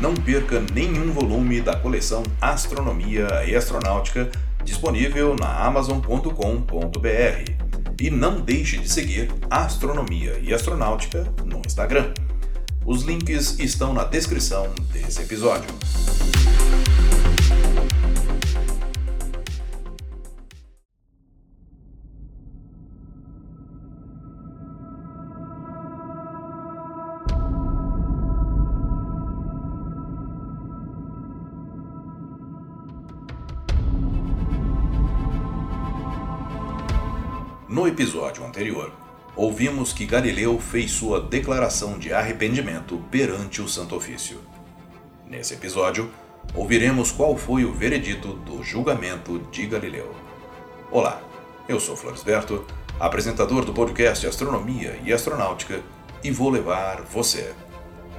não perca nenhum volume da coleção Astronomia e Astronáutica disponível na amazon.com.br. E não deixe de seguir Astronomia e Astronáutica no Instagram. Os links estão na descrição desse episódio. No episódio anterior, ouvimos que Galileu fez sua declaração de arrependimento perante o Santo Ofício. Nesse episódio, ouviremos qual foi o veredito do julgamento de Galileu. Olá, eu sou Floresberto, apresentador do podcast Astronomia e Astronáutica, e vou levar você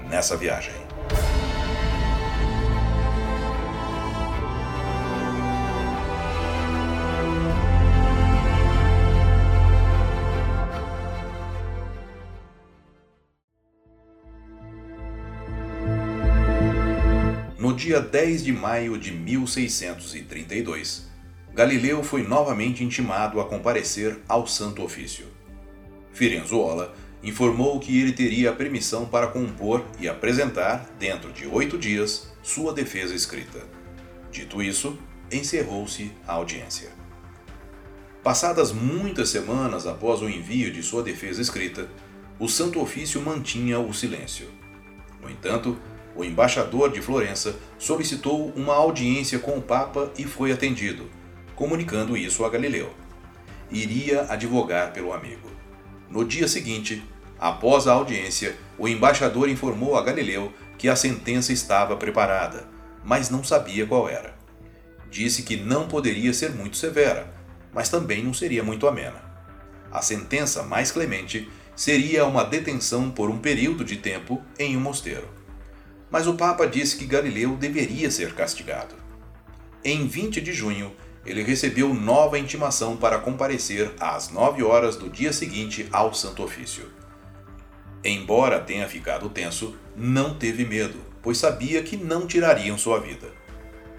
nessa viagem. Dia 10 de maio de 1632, Galileu foi novamente intimado a comparecer ao Santo Ofício. Firenzuola informou que ele teria a permissão para compor e apresentar, dentro de oito dias, sua defesa escrita. Dito isso, encerrou-se a audiência. Passadas muitas semanas após o envio de sua defesa escrita, o Santo Ofício mantinha o silêncio. No entanto, o embaixador de Florença solicitou uma audiência com o Papa e foi atendido, comunicando isso a Galileu. Iria advogar pelo amigo. No dia seguinte, após a audiência, o embaixador informou a Galileu que a sentença estava preparada, mas não sabia qual era. Disse que não poderia ser muito severa, mas também não seria muito amena. A sentença mais clemente seria uma detenção por um período de tempo em um mosteiro mas o Papa disse que Galileu deveria ser castigado. Em 20 de junho, ele recebeu nova intimação para comparecer às 9 horas do dia seguinte ao Santo Ofício. Embora tenha ficado tenso, não teve medo, pois sabia que não tirariam sua vida.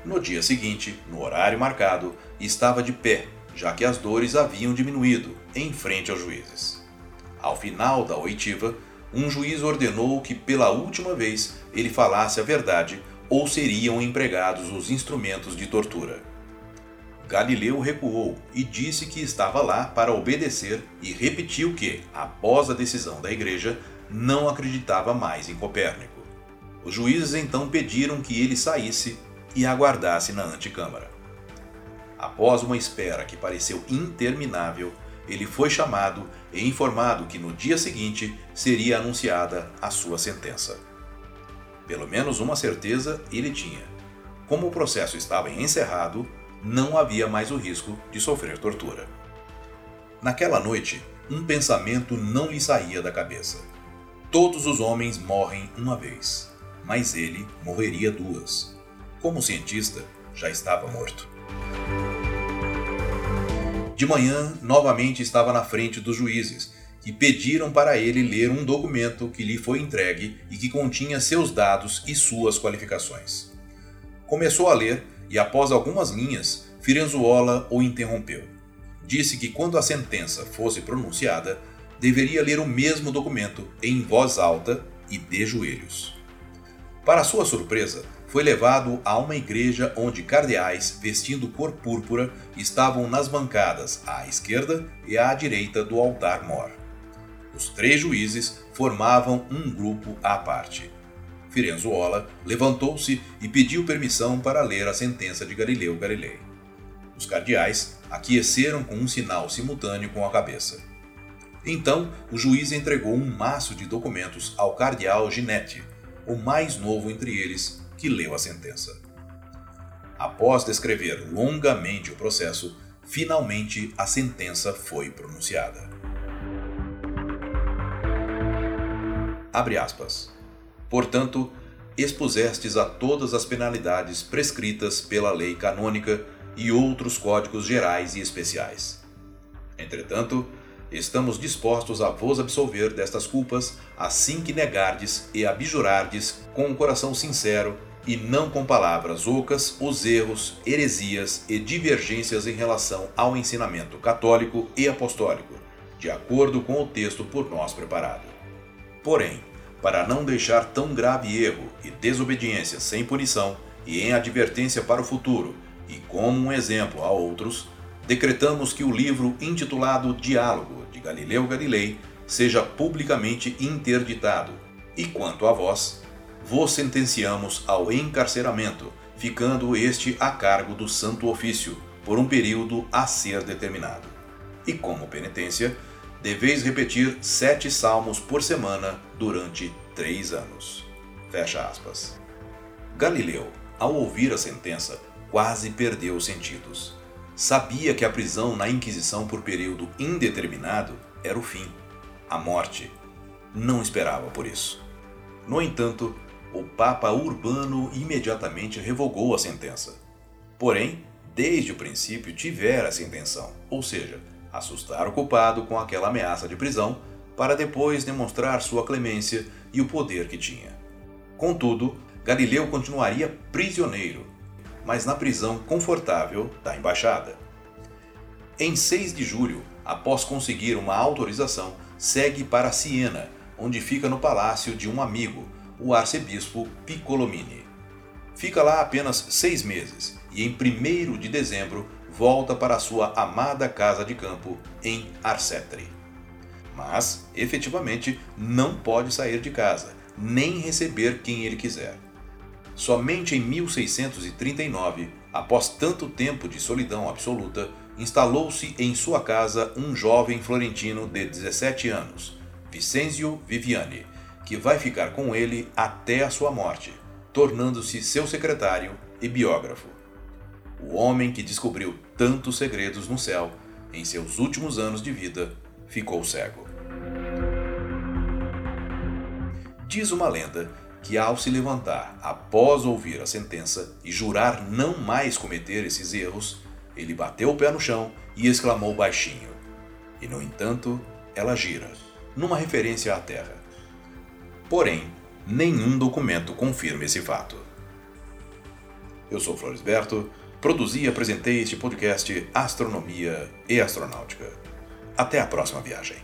No dia seguinte, no horário marcado, estava de pé, já que as dores haviam diminuído, em frente aos juízes. Ao final da oitiva, um juiz ordenou que pela última vez ele falasse a verdade ou seriam empregados os instrumentos de tortura. Galileu recuou e disse que estava lá para obedecer e repetiu que, após a decisão da igreja, não acreditava mais em Copérnico. Os juízes então pediram que ele saísse e aguardasse na antecâmara. Após uma espera que pareceu interminável, ele foi chamado e informado que no dia seguinte seria anunciada a sua sentença. Pelo menos uma certeza ele tinha. Como o processo estava encerrado, não havia mais o risco de sofrer tortura. Naquela noite, um pensamento não lhe saía da cabeça. Todos os homens morrem uma vez, mas ele morreria duas. Como cientista, já estava morto. De manhã, novamente estava na frente dos juízes, que pediram para ele ler um documento que lhe foi entregue e que continha seus dados e suas qualificações. Começou a ler e, após algumas linhas, Firenzuola o interrompeu. Disse que quando a sentença fosse pronunciada, deveria ler o mesmo documento em voz alta e de joelhos. Para sua surpresa, foi levado a uma igreja onde cardeais vestindo cor púrpura estavam nas bancadas à esquerda e à direita do altar-mor. Os três juízes formavam um grupo à parte. Firenzuola levantou-se e pediu permissão para ler a sentença de Galileu Galilei. Os cardeais aqueceram com um sinal simultâneo com a cabeça. Então, o juiz entregou um maço de documentos ao cardeal Ginetti, o mais novo entre eles, que leu a sentença. Após descrever longamente o processo, finalmente a sentença foi pronunciada. Abre aspas. Portanto, expusestes a todas as penalidades prescritas pela lei canônica e outros códigos gerais e especiais. Entretanto, estamos dispostos a vos absolver destas culpas, assim que negardes e abjurardes com um coração sincero e não com palavras ocas os erros, heresias e divergências em relação ao ensinamento católico e apostólico, de acordo com o texto por nós preparado. Porém, para não deixar tão grave erro e desobediência sem punição e em advertência para o futuro, e como um exemplo a outros, decretamos que o livro intitulado Diálogo de Galileu Galilei seja publicamente interditado, e quanto a vós, vos sentenciamos ao encarceramento, ficando este a cargo do Santo Ofício, por um período a ser determinado. E como penitência, deveis repetir sete salmos por semana durante três anos. Fecha aspas. Galileu, ao ouvir a sentença, quase perdeu os sentidos. Sabia que a prisão na Inquisição por período indeterminado era o fim, a morte. Não esperava por isso. No entanto, o Papa Urbano imediatamente revogou a sentença. Porém, desde o princípio tivera essa intenção, ou seja, assustar o culpado com aquela ameaça de prisão, para depois demonstrar sua clemência e o poder que tinha. Contudo, Galileu continuaria prisioneiro, mas na prisão confortável da embaixada. Em 6 de julho, após conseguir uma autorização, segue para Siena, onde fica no palácio de um amigo, o arcebispo Piccolomini. Fica lá apenas seis meses e, em 1 de dezembro, volta para sua amada casa de campo em Arcetre. Mas, efetivamente, não pode sair de casa, nem receber quem ele quiser. Somente em 1639, após tanto tempo de solidão absoluta, instalou-se em sua casa um jovem florentino de 17 anos, Vicenzio Viviani, que vai ficar com ele até a sua morte, tornando-se seu secretário e biógrafo. O homem que descobriu tantos segredos no céu, em seus últimos anos de vida, ficou cego. Diz uma lenda que, ao se levantar após ouvir a sentença e jurar não mais cometer esses erros, ele bateu o pé no chão e exclamou baixinho. E, no entanto, ela gira, numa referência à Terra. Porém, nenhum documento confirma esse fato. Eu sou Floresberto, produzi e apresentei este podcast Astronomia e Astronáutica. Até a próxima viagem.